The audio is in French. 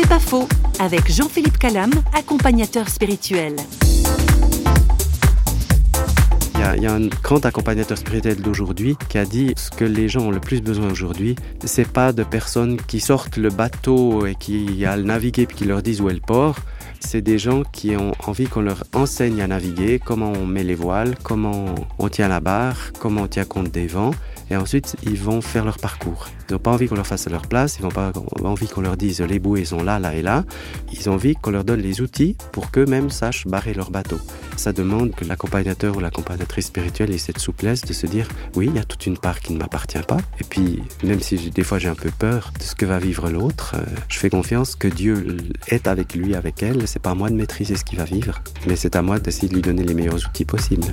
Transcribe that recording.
C'est pas faux, avec Jean-Philippe Calam, accompagnateur spirituel. Il y, a, un grand accompagnateur spirituel d'aujourd'hui qui a dit ce que les gens ont le plus besoin aujourd'hui, c'est pas de personnes qui sortent le bateau et qui a le naviguer puis qui leur disent où est le port. C'est des gens qui ont envie qu'on leur enseigne à naviguer, comment on met les voiles, comment on tient la barre, comment on tient compte des vents et ensuite ils vont faire leur parcours. Ils n'ont pas envie qu'on leur fasse à leur place, ils n'ont pas envie qu'on leur dise les bouées sont là, là et là. Ils ont envie qu'on leur donne les outils pour qu'eux-mêmes sachent barrer leur bateau. Ça demande que l'accompagnateur ou l'accompagnatrice spirituelle ait cette souplesse de se dire oui, il y a toute une part qui ne m'appartient pas. Et puis, même si des fois j'ai un peu peur de ce que va vivre l'autre, euh, je fais confiance que Dieu est avec lui, avec elle. C'est pas à moi de maîtriser ce qu'il va vivre, mais c'est à moi d'essayer de lui donner les meilleurs outils possibles.